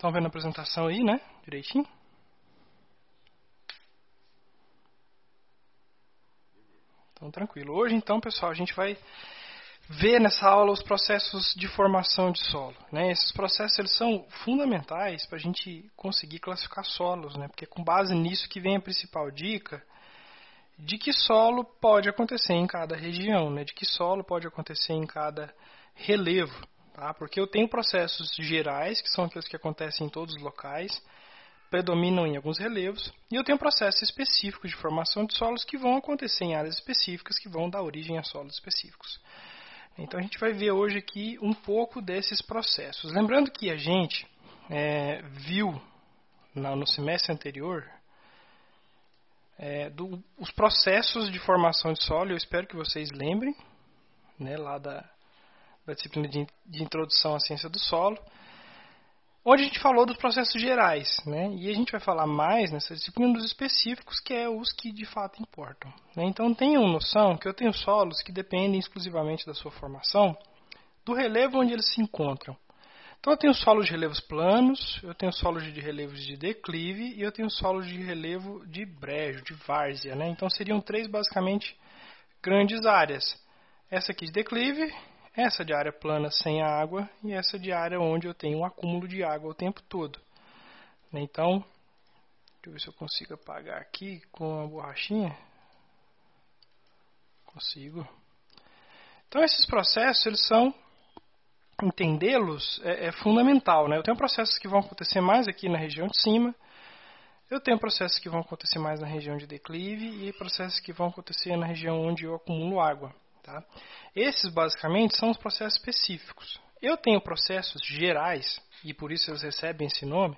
Estão vendo a apresentação aí, né? Direitinho? Então, tranquilo. Hoje, então, pessoal, a gente vai ver nessa aula os processos de formação de solo. Né? Esses processos eles são fundamentais para a gente conseguir classificar solos, né? porque é com base nisso que vem a principal dica de que solo pode acontecer em cada região, né? de que solo pode acontecer em cada relevo. Tá? Porque eu tenho processos gerais, que são aqueles que acontecem em todos os locais, predominam em alguns relevos, e eu tenho processos específicos de formação de solos que vão acontecer em áreas específicas, que vão dar origem a solos específicos. Então a gente vai ver hoje aqui um pouco desses processos. Lembrando que a gente é, viu no semestre anterior é, do, os processos de formação de solo, eu espero que vocês lembrem, né, lá da, da disciplina de, de introdução à ciência do solo onde a gente falou dos processos gerais, né? E a gente vai falar mais nessa disciplina dos específicos, que é os que de fato importam. Né? Então tenham noção que eu tenho solos que dependem exclusivamente da sua formação, do relevo onde eles se encontram. Então eu tenho solos de relevos planos, eu tenho solos de relevos de declive e eu tenho solos de relevo de brejo, de várzea, né? Então seriam três basicamente grandes áreas. Essa aqui de declive, essa de área plana sem água e essa de área onde eu tenho um acúmulo de água o tempo todo. Então, deixa eu ver se eu consigo apagar aqui com a borrachinha. Consigo. Então, esses processos, eles são, entendê-los é, é fundamental. Né? Eu tenho processos que vão acontecer mais aqui na região de cima, eu tenho processos que vão acontecer mais na região de declive e processos que vão acontecer na região onde eu acumulo água. Tá? Esses, basicamente, são os processos específicos. Eu tenho processos gerais, e por isso eles recebem esse nome,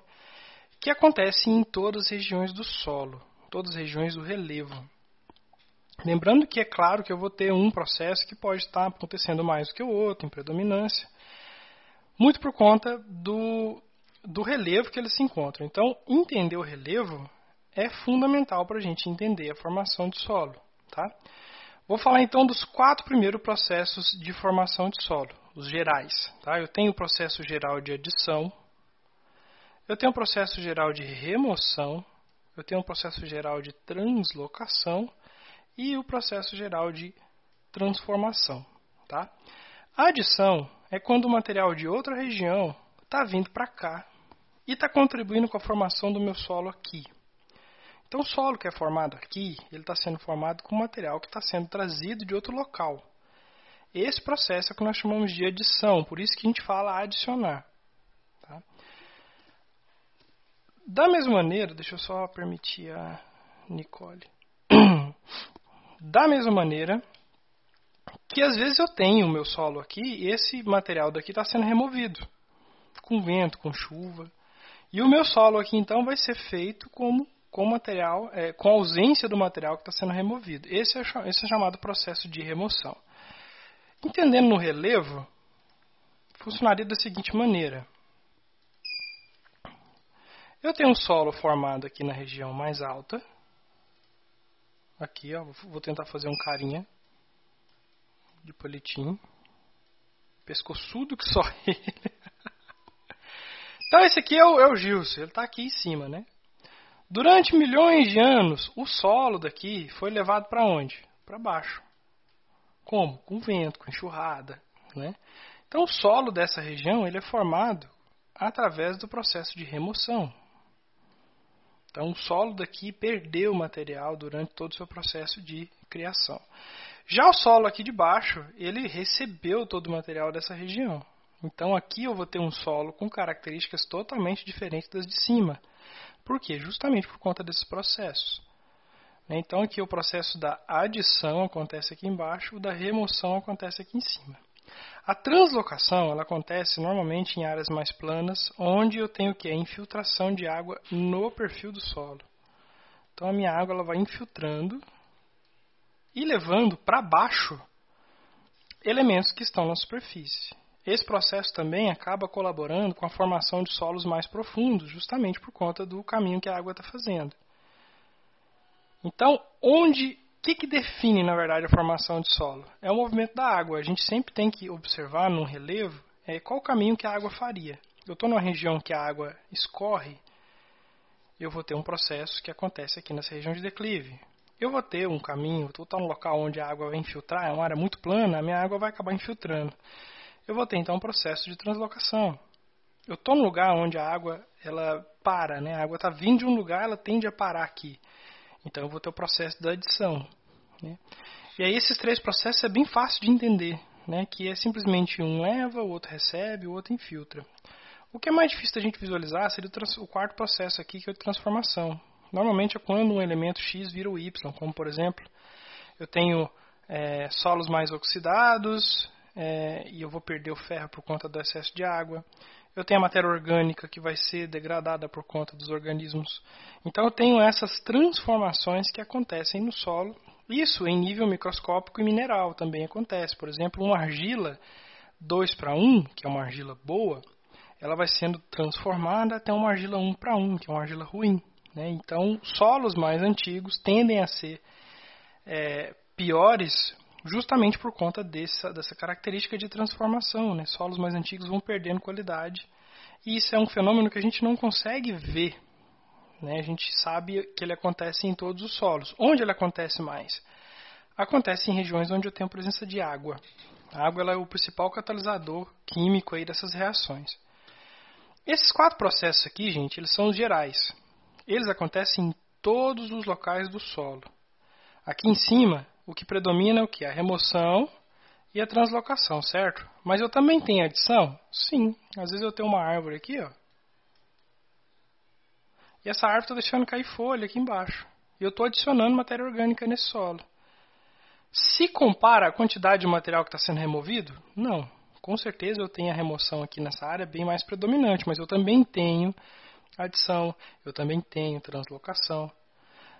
que acontecem em todas as regiões do solo, todas as regiões do relevo. Lembrando que é claro que eu vou ter um processo que pode estar acontecendo mais do que o outro, em predominância, muito por conta do, do relevo que eles se encontram. Então, entender o relevo é fundamental para a gente entender a formação de solo. Tá? Vou falar então dos quatro primeiros processos de formação de solo, os gerais. Tá? Eu tenho o processo geral de adição, eu tenho o processo geral de remoção, eu tenho o processo geral de translocação e o processo geral de transformação. Tá? A adição é quando o material de outra região está vindo para cá e está contribuindo com a formação do meu solo aqui. Então, o solo que é formado aqui, ele está sendo formado com material que está sendo trazido de outro local. Esse processo é o que nós chamamos de adição, por isso que a gente fala adicionar. Tá? Da mesma maneira, deixa eu só permitir a Nicole. Da mesma maneira que às vezes eu tenho o meu solo aqui e esse material daqui está sendo removido com vento, com chuva. E o meu solo aqui então vai ser feito como com material, é, com a ausência do material que está sendo removido. Esse é, esse é chamado processo de remoção. Entendendo no relevo, funcionaria da seguinte maneira. Eu tenho um solo formado aqui na região mais alta. Aqui, ó, vou tentar fazer um carinha de palitinho. Pescoçudo que só ele. então esse aqui é o, é o Gilson, ele está aqui em cima, né? Durante milhões de anos, o solo daqui foi levado para onde? Para baixo. Como? Com vento, com enxurrada. Né? Então, o solo dessa região ele é formado através do processo de remoção. Então, o solo daqui perdeu material durante todo o seu processo de criação. Já o solo aqui de baixo, ele recebeu todo o material dessa região. Então, aqui eu vou ter um solo com características totalmente diferentes das de cima. Por quê? Justamente por conta desses processos. Né? Então, aqui o processo da adição acontece aqui embaixo, o da remoção acontece aqui em cima. A translocação ela acontece normalmente em áreas mais planas, onde eu tenho que a infiltração de água no perfil do solo. Então a minha água ela vai infiltrando e levando para baixo elementos que estão na superfície. Esse processo também acaba colaborando com a formação de solos mais profundos, justamente por conta do caminho que a água está fazendo. Então, onde que, que define, na verdade, a formação de solo? É o movimento da água. A gente sempre tem que observar num relevo é, qual o caminho que a água faria. eu estou numa região que a água escorre, eu vou ter um processo que acontece aqui nessa região de declive. Eu vou ter um caminho, estar num local onde a água vai infiltrar, é uma área muito plana, a minha água vai acabar infiltrando. Eu vou ter então um processo de translocação. Eu estou num lugar onde a água ela para, né? A água está vindo de um lugar, ela tende a parar aqui. Então eu vou ter o processo da adição. Né? E aí esses três processos é bem fácil de entender, né? Que é simplesmente um leva, o outro recebe, o outro infiltra. O que é mais difícil da gente visualizar seria o, o quarto processo aqui, que é a transformação. Normalmente é quando um elemento X vira o Y, como por exemplo, eu tenho é, solos mais oxidados é, e eu vou perder o ferro por conta do excesso de água. Eu tenho a matéria orgânica que vai ser degradada por conta dos organismos. Então eu tenho essas transformações que acontecem no solo. Isso em nível microscópico e mineral também acontece. Por exemplo, uma argila 2 para 1, que é uma argila boa, ela vai sendo transformada até uma argila 1 para 1, que é uma argila ruim. Né? Então, solos mais antigos tendem a ser é, piores justamente por conta dessa, dessa característica de transformação. Né? Solos mais antigos vão perdendo qualidade. E isso é um fenômeno que a gente não consegue ver. Né? A gente sabe que ele acontece em todos os solos. Onde ele acontece mais? Acontece em regiões onde eu tenho presença de água. A água é o principal catalisador químico aí dessas reações. Esses quatro processos aqui, gente, eles são os gerais. Eles acontecem em todos os locais do solo. Aqui em cima, o que predomina é o que? A remoção e a translocação, certo? Mas eu também tenho adição? Sim. Às vezes eu tenho uma árvore aqui, ó. E essa árvore está deixando cair folha aqui embaixo. E eu estou adicionando matéria orgânica nesse solo. Se compara a quantidade de material que está sendo removido, não com certeza eu tenho a remoção aqui nessa área bem mais predominante, mas eu também tenho adição, eu também tenho translocação.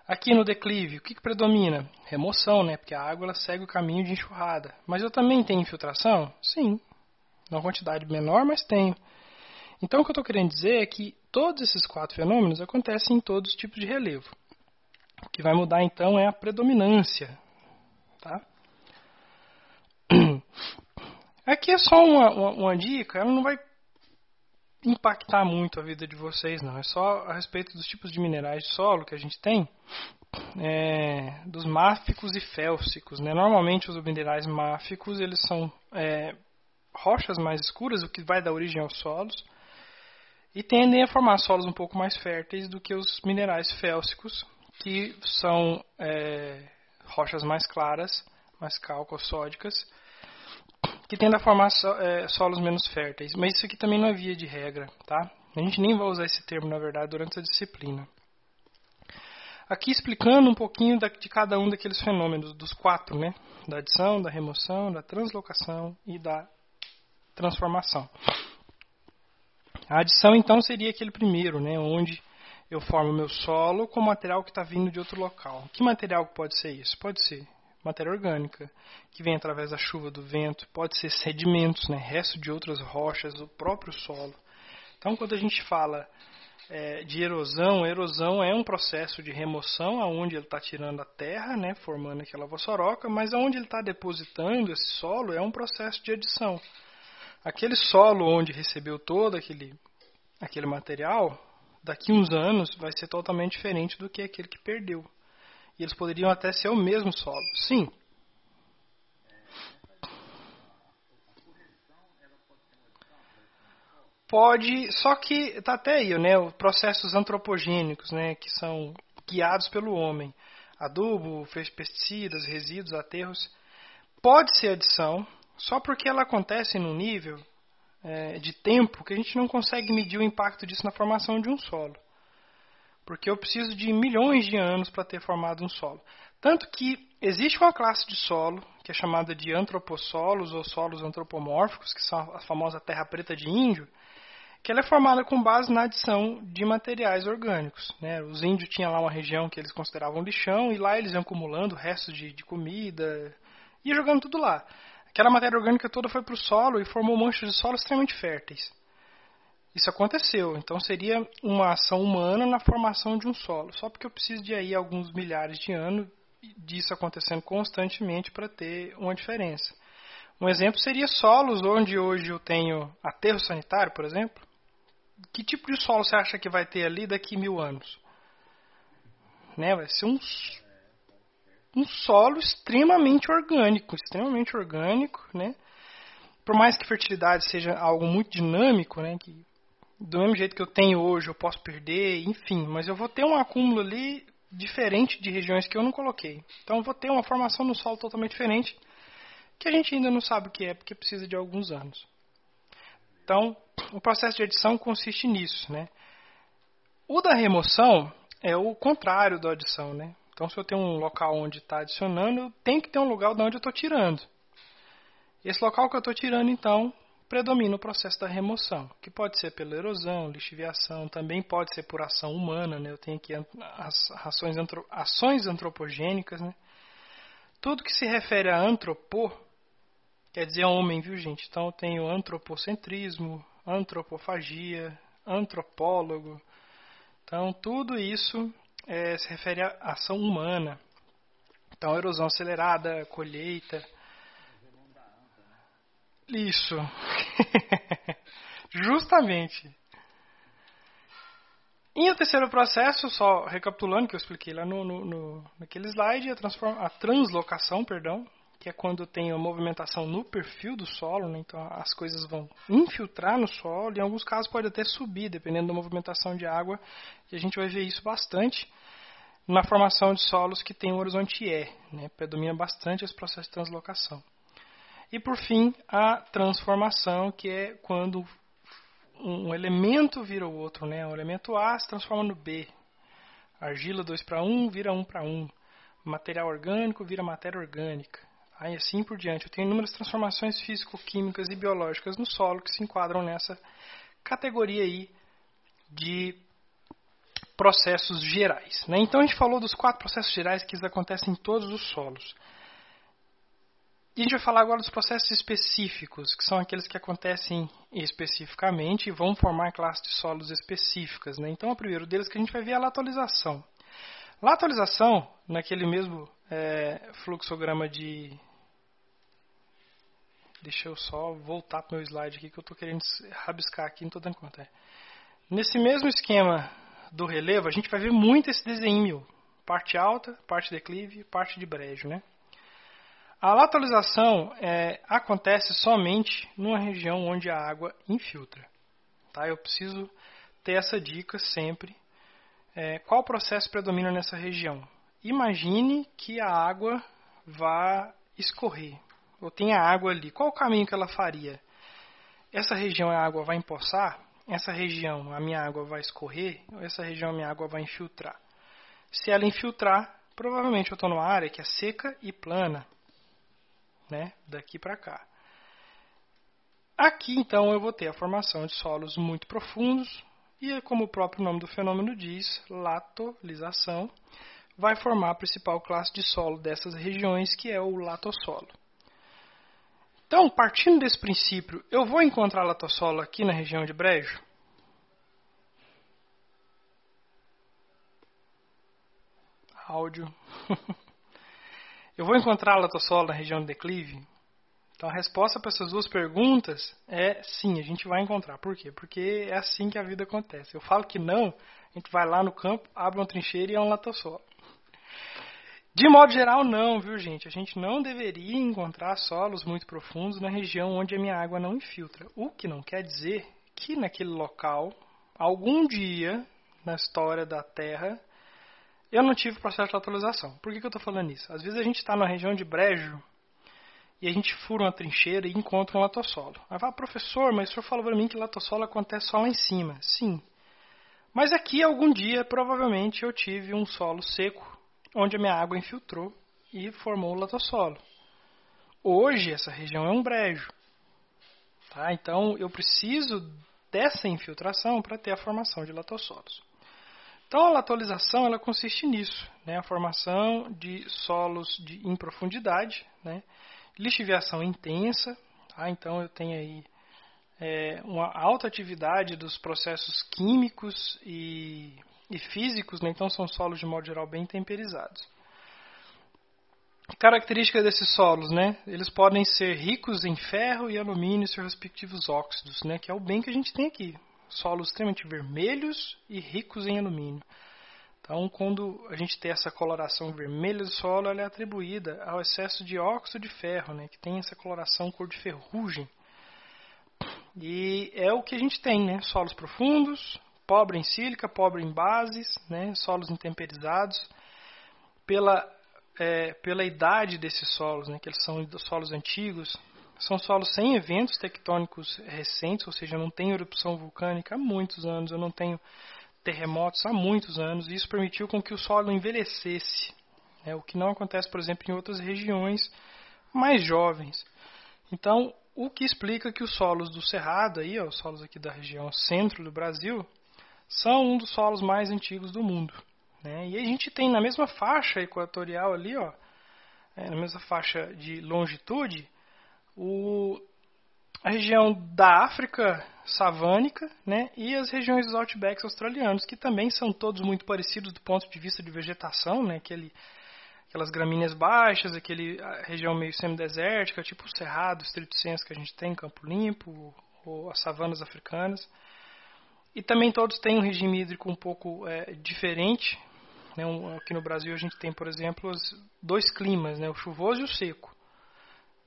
Aqui no declive, o que, que predomina? Remoção, né? Porque a água segue o caminho de enxurrada. Mas eu também tenho infiltração? Sim. Numa quantidade menor, mas tenho. Então o que eu estou querendo dizer é que todos esses quatro fenômenos acontecem em todos os tipos de relevo. O que vai mudar então é a predominância. Tá? Aqui é só uma, uma, uma, dica, ela não vai impactar muito a vida de vocês, não. É só a respeito dos tipos de minerais de solo que a gente tem, é, dos máficos e félcicos. Né? Normalmente os minerais máficos eles são é, rochas mais escuras, o que vai dar origem aos solos, e tendem a formar solos um pouco mais férteis do que os minerais félcicos, que são é, rochas mais claras, mais calcossódicas, que tende a formar so, é, solos menos férteis. Mas isso aqui também não é via de regra, tá? A gente nem vai usar esse termo, na verdade, durante a disciplina. Aqui explicando um pouquinho da, de cada um daqueles fenômenos, dos quatro, né? Da adição, da remoção, da translocação e da transformação. A adição, então, seria aquele primeiro, né? Onde eu formo meu solo com material que está vindo de outro local. Que material pode ser isso? Pode ser matéria orgânica, que vem através da chuva, do vento, pode ser sedimentos, né, resto de outras rochas, do próprio solo. Então, quando a gente fala é, de erosão, erosão é um processo de remoção, aonde ele está tirando a terra, né, formando aquela vossoroca, mas aonde ele está depositando esse solo é um processo de adição. Aquele solo onde recebeu todo aquele, aquele material, daqui uns anos vai ser totalmente diferente do que aquele que perdeu. E eles poderiam até ser o mesmo solo. Sim. Pode, só que tá até aí, né, os processos antropogênicos, né, que são guiados pelo homem. Adubo, pesticidas, resíduos, aterros. Pode ser adição, só porque ela acontece num nível é, de tempo que a gente não consegue medir o impacto disso na formação de um solo porque eu preciso de milhões de anos para ter formado um solo. Tanto que existe uma classe de solo, que é chamada de antropossolos ou solos antropomórficos, que são a famosa terra preta de índio, que ela é formada com base na adição de materiais orgânicos. Né? Os índios tinham lá uma região que eles consideravam lixão, e lá eles iam acumulando restos de, de comida, e jogando tudo lá. Aquela matéria orgânica toda foi para o solo e formou manchas de solo extremamente férteis. Isso aconteceu, então seria uma ação humana na formação de um solo. Só porque eu preciso de aí alguns milhares de anos disso acontecendo constantemente para ter uma diferença. Um exemplo seria solos onde hoje eu tenho aterro sanitário, por exemplo. que tipo de solo você acha que vai ter ali daqui mil anos? Né? Vai ser um, um solo extremamente orgânico, extremamente orgânico, né? Por mais que fertilidade seja algo muito dinâmico, né? Que do mesmo jeito que eu tenho hoje eu posso perder, enfim, mas eu vou ter um acúmulo ali diferente de regiões que eu não coloquei. Então eu vou ter uma formação no solo totalmente diferente, que a gente ainda não sabe o que é, porque precisa de alguns anos. Então, o processo de adição consiste nisso, né? O da remoção é o contrário da adição, né? Então, se eu tenho um local onde está adicionando, tenho que ter um lugar de onde eu estou tirando. Esse local que eu estou tirando, então, predomina o processo da remoção, que pode ser pela erosão, lixiviação, também pode ser por ação humana, né? Eu tenho aqui as ações, ações antropogênicas, né? Tudo que se refere a antropô, quer dizer homem, viu gente? Então eu tenho antropocentrismo, antropofagia, antropólogo. Então tudo isso é, se refere à ação humana. Então erosão acelerada, colheita. Isso. Justamente. E o terceiro processo, só recapitulando que eu expliquei lá no, no, no naquele slide, a, a translocação, perdão, que é quando tem a movimentação no perfil do solo, né? então as coisas vão infiltrar no solo, e em alguns casos pode até subir, dependendo da movimentação de água, e a gente vai ver isso bastante na formação de solos que tem o horizonte E, né? predomina bastante esse processo de translocação. E por fim, a transformação, que é quando um elemento vira o outro, né? O elemento A se transforma no B. Argila 2 para 1 vira 1 para 1. Material orgânico vira matéria orgânica. Aí assim por diante. Eu tenho inúmeras transformações físico-químicas e biológicas no solo que se enquadram nessa categoria aí de processos gerais. Né? Então a gente falou dos quatro processos gerais que acontecem em todos os solos. E a gente vai falar agora dos processos específicos, que são aqueles que acontecem especificamente e vão formar classes de solos específicas. Né? Então, o primeiro deles que a gente vai ver é a latolização. Latolização, naquele mesmo é, fluxograma de, Deixa eu só voltar para o meu slide aqui que eu estou querendo rabiscar aqui, não estou dando conta. É. Nesse mesmo esquema do relevo, a gente vai ver muito esse desenho. Parte alta, parte declive, parte de brejo. Né? A lateralização é, acontece somente numa região onde a água infiltra. Tá? Eu preciso ter essa dica sempre. É, qual processo predomina nessa região? Imagine que a água vá escorrer ou tem a água ali, qual o caminho que ela faria? Essa região a água vai empoçar? Essa região a minha água vai escorrer? Essa região a minha água vai infiltrar? Se ela infiltrar, provavelmente eu estou numa área que é seca e plana, né? daqui para cá. Aqui então eu vou ter a formação de solos muito profundos e, como o próprio nome do fenômeno diz, latolização, vai formar a principal classe de solo dessas regiões, que é o latossolo. Então, partindo desse princípio, eu vou encontrar latossolo aqui na região de brejo? Áudio. eu vou encontrar latossolo na região de declive? Então, a resposta para essas duas perguntas é sim, a gente vai encontrar. Por quê? Porque é assim que a vida acontece. Eu falo que não, a gente vai lá no campo, abre uma trincheira e é um latossolo. De modo geral, não, viu, gente? A gente não deveria encontrar solos muito profundos na região onde a minha água não infiltra. O que não quer dizer que naquele local, algum dia na história da Terra, eu não tive processo de lateralização. Por que, que eu estou falando isso? Às vezes a gente está na região de brejo e a gente fura uma trincheira e encontra um latossolo. Aí fala, professor, mas o senhor falou para mim que latossolo acontece só lá em cima. Sim. Mas aqui, algum dia, provavelmente, eu tive um solo seco onde a minha água infiltrou e formou o latossolo. Hoje essa região é um brejo. Tá? Então eu preciso dessa infiltração para ter a formação de latossolos. Então a latolização ela consiste nisso, né? a formação de solos de, em profundidade, né? lixiviação intensa, tá? então eu tenho aí é, uma alta atividade dos processos químicos e e físicos, né? então são solos de modo geral bem temperizados. Características desses solos, né? Eles podem ser ricos em ferro e alumínio e seus respectivos óxidos, né? Que é o bem que a gente tem aqui. Solos extremamente vermelhos e ricos em alumínio. Então, quando a gente tem essa coloração vermelha do solo, ela é atribuída ao excesso de óxido de ferro, né, que tem essa coloração cor de ferrugem. E é o que a gente tem, né? Solos profundos, pobre em sílica, pobre em bases, né? Solos intemperizados. Pela, é, pela idade desses solos, né? Que eles são solos antigos, são solos sem eventos tectônicos recentes, ou seja, não tem erupção vulcânica há muitos anos, eu não tenho terremotos há muitos anos, e isso permitiu com que o solo envelhecesse, né, o que não acontece, por exemplo, em outras regiões mais jovens. Então, o que explica que os solos do Cerrado, aí, ó, os solos aqui da região centro do Brasil, são um dos solos mais antigos do mundo. Né? E a gente tem na mesma faixa equatorial ali, ó, é, na mesma faixa de longitude, o, a região da África savânica né, e as regiões dos outbacks australianos, que também são todos muito parecidos do ponto de vista de vegetação, né, aquele, aquelas gramíneas baixas, aquele região meio semidesértica, tipo o Cerrado, o Estrito Senso que a gente tem em Campo Limpo, ou as savanas africanas. E também todos têm um regime hídrico um pouco é, diferente. Né, aqui no Brasil a gente tem, por exemplo, os dois climas, né, o chuvoso e o seco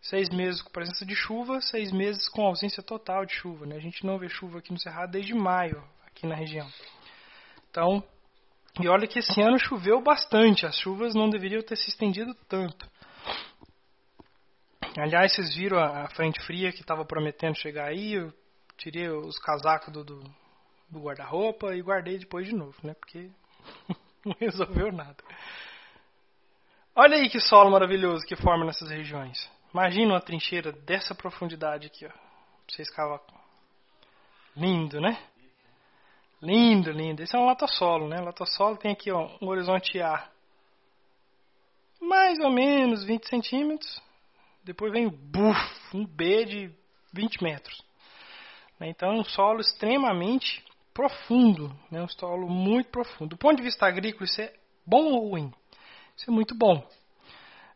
seis meses com presença de chuva, seis meses com ausência total de chuva. Né? A gente não vê chuva aqui no Cerrado desde maio, aqui na região. Então, e olha que esse ano choveu bastante, as chuvas não deveriam ter se estendido tanto. Aliás, vocês viram a, frente fria que estava prometendo chegar aí, eu tirei os casacos do, do, do guarda-roupa e guardei depois de novo, né? Porque não resolveu nada. Olha aí que solo maravilhoso que forma nessas regiões. Imagina uma trincheira dessa profundidade aqui, ó. Pra você escavar. Lindo, né? Lindo, lindo. Esse é um latossolo, né? Latossolo tem aqui, ó, um horizonte A. Mais ou menos 20 centímetros. Depois vem buf, um B de 20 metros. Então é um solo extremamente profundo, né? um solo muito profundo. Do ponto de vista agrícola, isso é bom ou ruim? Isso é muito bom.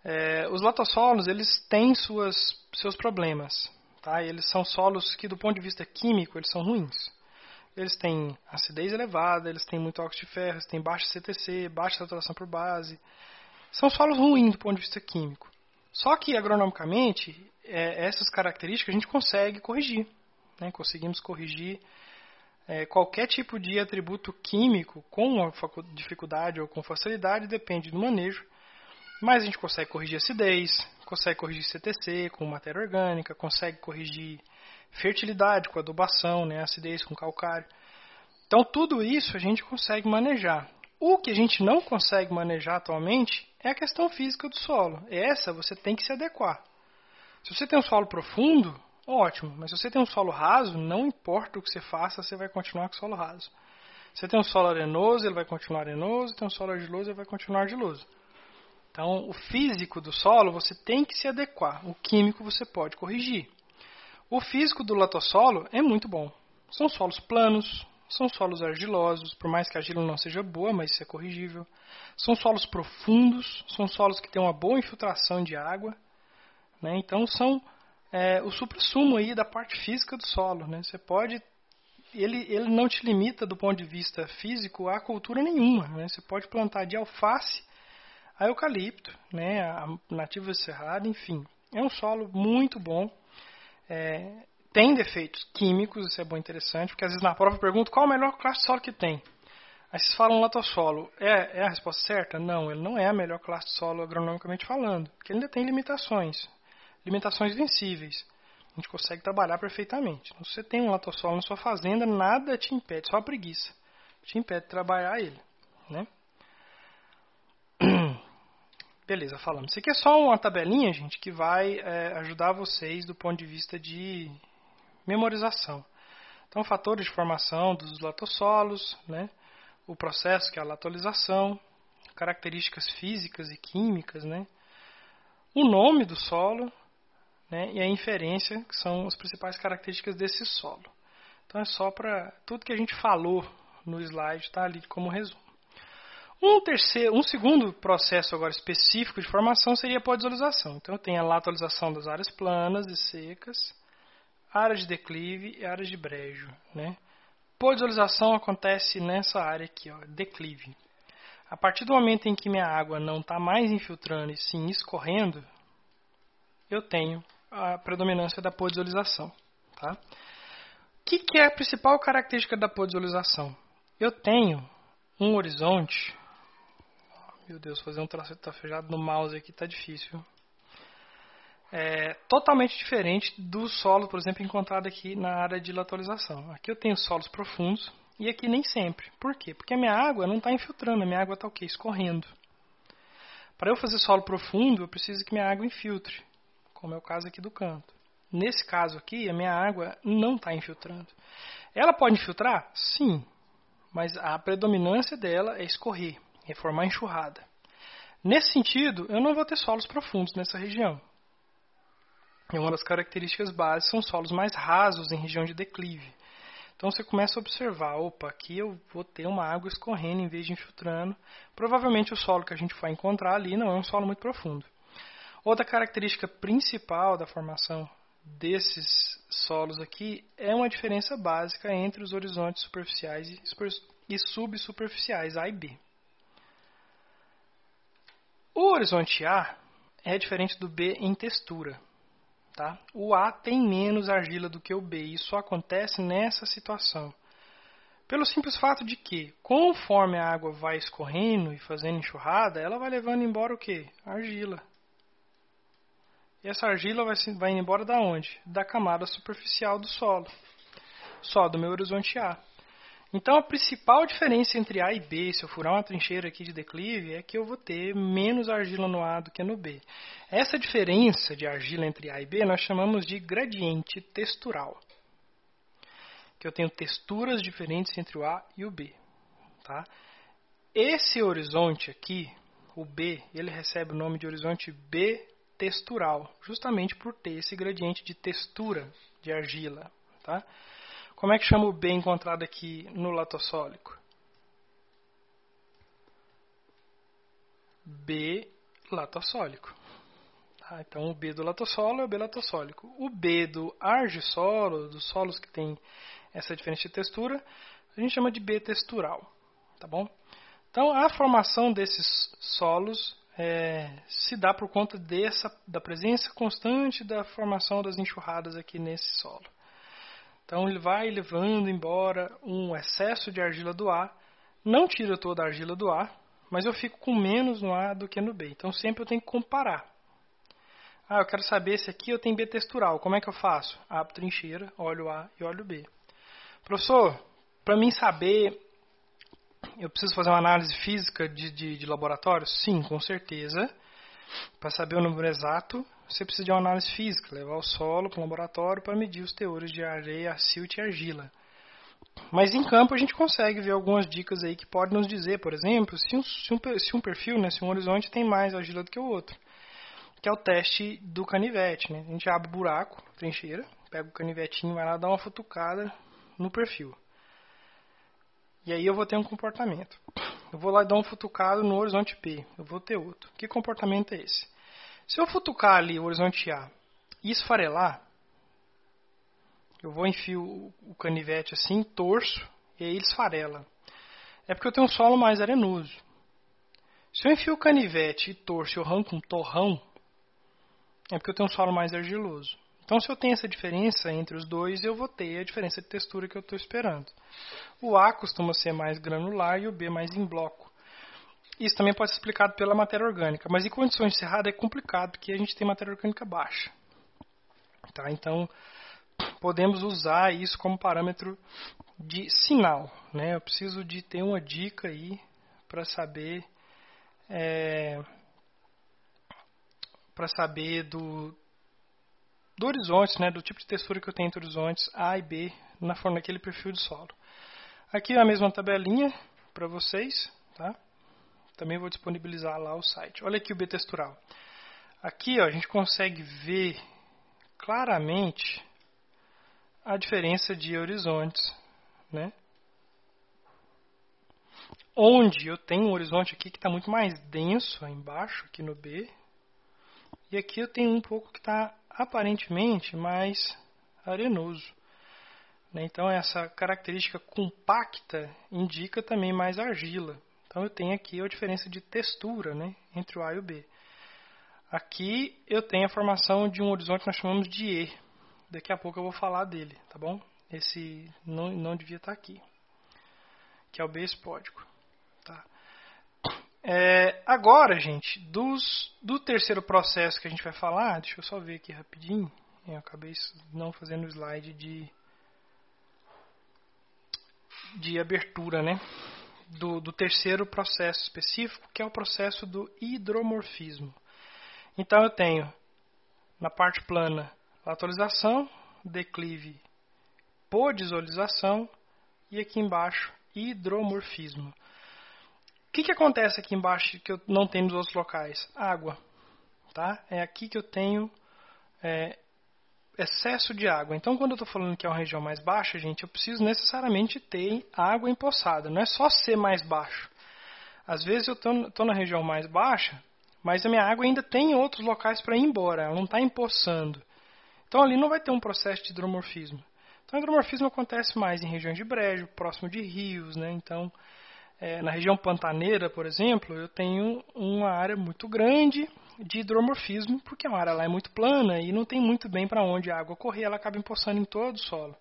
É, os latossolos eles têm suas, seus problemas, tá? Eles são solos que do ponto de vista químico eles são ruins. Eles têm acidez elevada, eles têm muito óxido de ferro, eles têm baixa CTC, baixa saturação por base. São solos ruins do ponto de vista químico. Só que agronomicamente é, essas características a gente consegue corrigir, né? Conseguimos corrigir é, qualquer tipo de atributo químico com dificuldade ou com facilidade depende do manejo mas a gente consegue corrigir acidez, consegue corrigir CTC com matéria orgânica, consegue corrigir fertilidade com adubação, né, acidez com calcário. Então tudo isso a gente consegue manejar. O que a gente não consegue manejar atualmente é a questão física do solo. Essa você tem que se adequar. Se você tem um solo profundo, ótimo. Mas se você tem um solo raso, não importa o que você faça, você vai continuar com o solo raso. Se você tem um solo arenoso, ele vai continuar arenoso. Se tem um solo argiloso, ele vai continuar argiloso. Então, o físico do solo você tem que se adequar, o químico você pode corrigir. O físico do latossolo é muito bom. São solos planos, são solos argilosos, por mais que a argila não seja boa, mas isso é corrigível. São solos profundos, são solos que têm uma boa infiltração de água. Né? Então, são é, o supra-sumo aí da parte física do solo. Né? Você pode ele, ele não te limita do ponto de vista físico a cultura nenhuma. Né? Você pode plantar de alface a eucalipto, né, a nativa cerrada, enfim. É um solo muito bom. É, tem defeitos químicos, isso é bom interessante, porque às vezes na prova eu pergunto qual é o melhor classe de solo que tem. Aí vocês falam latossolo. É, é a resposta certa? Não, ele não é a melhor classe de solo agronomicamente falando, porque ele ainda tem limitações, limitações vencíveis. A gente consegue trabalhar perfeitamente. Então, se você tem um latossolo na sua fazenda, nada te impede, só a preguiça te impede de trabalhar ele, né? Beleza, falamos. Isso aqui é só uma tabelinha, gente, que vai é, ajudar vocês do ponto de vista de memorização. Então, fatores de formação dos latossolos, né? o processo que é a latolização, características físicas e químicas, né? o nome do solo né? e a inferência, que são as principais características desse solo. Então, é só para tudo que a gente falou no slide, está ali como resumo. Um, terceiro, um segundo processo agora específico de formação seria a podisolização. Então, eu tenho a latolização das áreas planas e secas, áreas de declive e áreas de brejo. Né? Podisolização acontece nessa área aqui, ó, declive. A partir do momento em que minha água não está mais infiltrando e sim escorrendo, eu tenho a predominância da podisolização. Tá? O que, que é a principal característica da podisolização? Eu tenho um horizonte. Meu Deus, fazer um traço fechado no mouse aqui está difícil. É totalmente diferente do solo, por exemplo, encontrado aqui na área de lateralização. Aqui eu tenho solos profundos e aqui nem sempre. Por quê? Porque a minha água não está infiltrando, a minha água está o quê? Escorrendo. Para eu fazer solo profundo, eu preciso que minha água infiltre, como é o caso aqui do canto. Nesse caso aqui, a minha água não está infiltrando. Ela pode infiltrar? Sim, mas a predominância dela é escorrer, é formar enxurrada. Nesse sentido, eu não vou ter solos profundos nessa região. E uma das características básicas são solos mais rasos em região de declive. Então você começa a observar, opa, aqui eu vou ter uma água escorrendo em vez de infiltrando. Provavelmente o solo que a gente vai encontrar ali não é um solo muito profundo. Outra característica principal da formação desses solos aqui é uma diferença básica entre os horizontes superficiais e subsuperficiais A e B. O horizonte A é diferente do B em textura. Tá? O A tem menos argila do que o B, e isso acontece nessa situação. Pelo simples fato de que, conforme a água vai escorrendo e fazendo enxurrada, ela vai levando embora o que? Argila. E essa argila vai, vai indo embora da onde? Da camada superficial do solo. Só do meu horizonte A. Então a principal diferença entre A e B, se eu furar uma trincheira aqui de declive, é que eu vou ter menos argila no A do que no B. Essa diferença de argila entre A e B nós chamamos de gradiente textural. Que eu tenho texturas diferentes entre o A e o B. Tá? Esse horizonte aqui, o B, ele recebe o nome de horizonte B textural, justamente por ter esse gradiente de textura de argila. Tá? Como é que chama o B encontrado aqui no latossólico? B latossólico. Tá? Então, o B do latossolo é o B latossólico. O B do argissolo, dos solos que tem essa diferença de textura, a gente chama de B textural. Tá bom? Então, a formação desses solos é, se dá por conta dessa, da presença constante da formação das enxurradas aqui nesse solo. Então ele vai levando embora um excesso de argila do A, não tira toda a argila do A, mas eu fico com menos no A do que no B. Então sempre eu tenho que comparar. Ah, eu quero saber se aqui eu tenho B textural. Como é que eu faço? Abro trincheira, olho o A e olho o B. Professor, para mim saber, eu preciso fazer uma análise física de, de, de laboratório? Sim, com certeza. Para saber o número exato, você precisa de uma análise física, levar o solo para o laboratório para medir os teores de areia, silt e argila. Mas em campo a gente consegue ver algumas dicas aí que podem nos dizer, por exemplo, se um, se um, se um perfil, né, se um horizonte tem mais argila do que o outro. Que é o teste do canivete. Né? A gente abre o buraco, trincheira, pega o canivetinho, vai lá dar uma futucada no perfil. E aí eu vou ter um comportamento. Eu vou lá dar um futucado no horizonte P. Eu vou ter outro. Que comportamento é esse? Se eu futucar ali o horizonte A e esfarelar, eu vou enfio o canivete assim, torço, e aí ele esfarela. É porque eu tenho um solo mais arenoso. Se eu enfio o canivete e torço e eu arranco um torrão, é porque eu tenho um solo mais argiloso. Então, se eu tenho essa diferença entre os dois, eu vou ter a diferença de textura que eu estou esperando. O A costuma ser mais granular e o B mais em bloco. Isso também pode ser explicado pela matéria orgânica, mas em condições de cerrado é complicado porque a gente tem matéria orgânica baixa. Tá? Então, podemos usar isso como parâmetro de sinal. Né? Eu preciso de ter uma dica aí para saber é, para saber do, do horizonte, né, do tipo de textura que eu tenho entre horizontes A e B na forma daquele perfil de solo. Aqui é a mesma tabelinha para vocês, tá? Também vou disponibilizar lá o site. Olha aqui o B-textural. Aqui ó, a gente consegue ver claramente a diferença de horizontes. Né? Onde eu tenho um horizonte aqui que está muito mais denso, embaixo, aqui no B. E aqui eu tenho um pouco que está aparentemente mais arenoso. Né? Então, essa característica compacta indica também mais argila. Então, eu tenho aqui a diferença de textura né, entre o A e o B. Aqui eu tenho a formação de um horizonte que nós chamamos de E. Daqui a pouco eu vou falar dele, tá bom? Esse não, não devia estar aqui, que é o B espódico. Tá? É, agora, gente, dos, do terceiro processo que a gente vai falar, deixa eu só ver aqui rapidinho. Eu acabei não fazendo o slide de, de abertura, né? Do, do terceiro processo específico, que é o processo do hidromorfismo. Então eu tenho na parte plana lateralização, declive podisolização e aqui embaixo hidromorfismo. O que, que acontece aqui embaixo que eu não tenho nos outros locais? Água. Tá? É aqui que eu tenho é, excesso de água. Então, quando eu estou falando que é uma região mais baixa, gente, eu preciso necessariamente ter água empoçada. Não é só ser mais baixo. Às vezes eu estou na região mais baixa, mas a minha água ainda tem outros locais para ir embora. Ela não está empoçando. Então ali não vai ter um processo de hidromorfismo. Então hidromorfismo acontece mais em regiões de brejo, próximo de rios, né? Então é, na região pantaneira, por exemplo, eu tenho uma área muito grande de hidromorfismo, porque a área lá é muito plana e não tem muito bem para onde a água correr, ela acaba empoçando em todo o solo.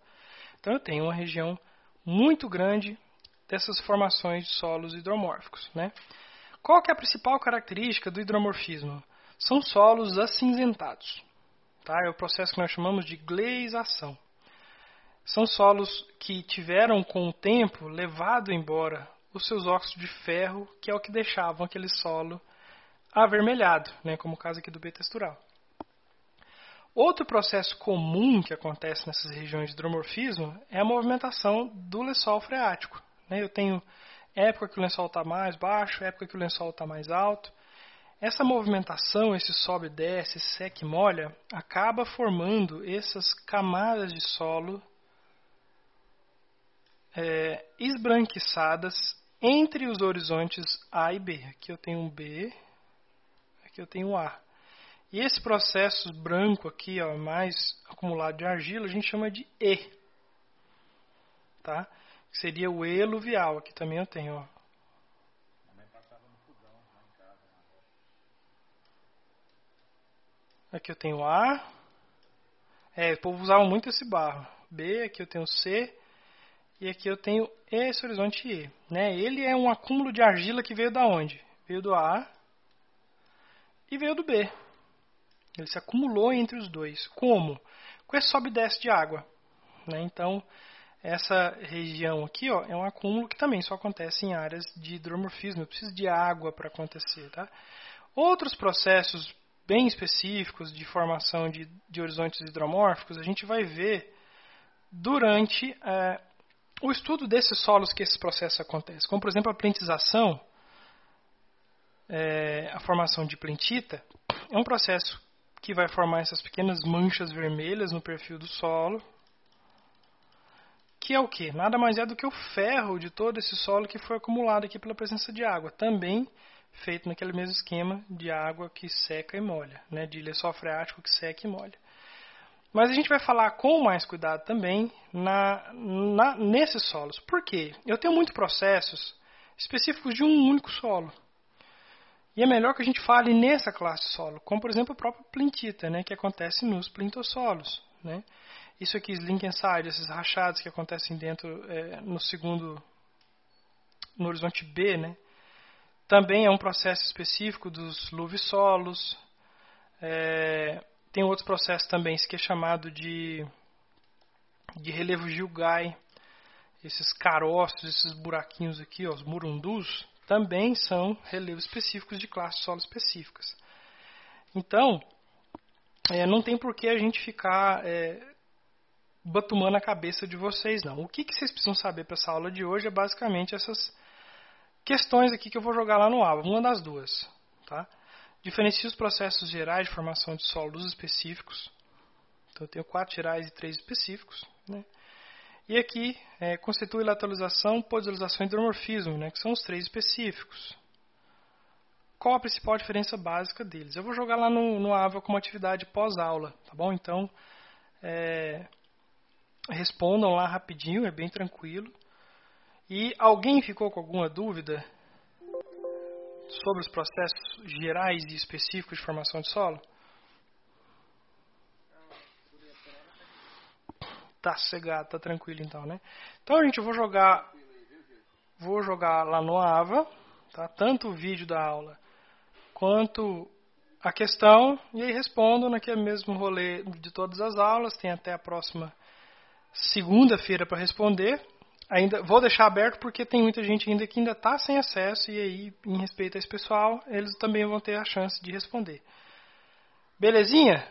Então eu tenho uma região muito grande dessas formações de solos hidromórficos, né? Qual que é a principal característica do hidromorfismo? São solos acinzentados. Tá? É o processo que nós chamamos de gleisação. São solos que tiveram, com o tempo, levado embora os seus óxidos de ferro, que é o que deixavam aquele solo avermelhado, né, como o caso aqui do B textural. Outro processo comum que acontece nessas regiões de hidromorfismo é a movimentação do lençol freático. Né? Eu tenho época que o lençol está mais baixo, época que o lençol está mais alto. Essa movimentação, esse sobe e desce, seca e molha, acaba formando essas camadas de solo é, esbranquiçadas entre os horizontes A e B. Aqui eu tenho um B, aqui eu tenho um A. E esse processo branco aqui, ó, mais acumulado de argila, a gente chama de E. Tá? Seria o E eluvial. Aqui também eu tenho, ó. Aqui eu tenho A. É, o povo usava muito esse barro. B, aqui eu tenho C. E aqui eu tenho esse horizonte E. Né? Ele é um acúmulo de argila que veio da onde? Veio do A e veio do B. Ele se acumulou entre os dois. Como? Com esse sobe e desce de água. Né? Então, essa região aqui ó, é um acúmulo que também só acontece em áreas de hidromorfismo. Eu preciso de água para acontecer. Tá? Outros processos bem específicos de formação de, de horizontes hidromórficos, a gente vai ver durante é, o estudo desses solos que esses processos acontecem. Como, por exemplo, a plentização, é, a formação de plentita, é um processo que vai formar essas pequenas manchas vermelhas no perfil do solo, que é o que? Nada mais é do que o ferro de todo esse solo que foi acumulado aqui pela presença de água. Também feito naquele mesmo esquema de água que seca e molha, né, de lençol freático que seca e molha. Mas a gente vai falar com mais cuidado também na, na, nesses solos. Por quê? Eu tenho muitos processos específicos de um único solo. E é melhor que a gente fale nessa classe solo, como por exemplo a própria plintita, né, que acontece nos plintossolos. Né? Isso aqui, os Linkenside, esses rachados que acontecem dentro, é, no segundo, no horizonte B, né, também é um processo específico dos luvisolos. É, tem outros processos também, esse que é chamado de, de relevo Gilgai. Esses caroços, esses buraquinhos aqui, ó, os murundus, também são relevos específicos de classes solo específicas. Então, é, não tem por que a gente ficar é, batumando a cabeça de vocês, não. O que, que vocês precisam saber para essa aula de hoje é basicamente essas questões aqui que eu vou jogar lá no aula, uma das duas. Tá? Diferencie os processos gerais de formação de solos específicos. Então, eu tenho quatro gerais e três específicos. Né? E aqui é, constitui lateralização, podilização e hidromorfismo, né, que são os três específicos. Qual a principal diferença básica deles? Eu vou jogar lá no, no AVA como atividade pós-aula, tá bom? Então, é, respondam lá rapidinho, é bem tranquilo. E alguém ficou com alguma dúvida sobre os processos gerais e específicos de formação de solo? Tá sossegado, tá tranquilo então, né? Então, gente, eu vou jogar vou jogar lá no AVA, tá? Tanto o vídeo da aula quanto a questão e aí respondo naquele mesmo rolê de todas as aulas, tem até a próxima segunda-feira para responder. Ainda vou deixar aberto porque tem muita gente ainda que ainda está sem acesso e aí, em respeito a esse pessoal, eles também vão ter a chance de responder. Belezinha?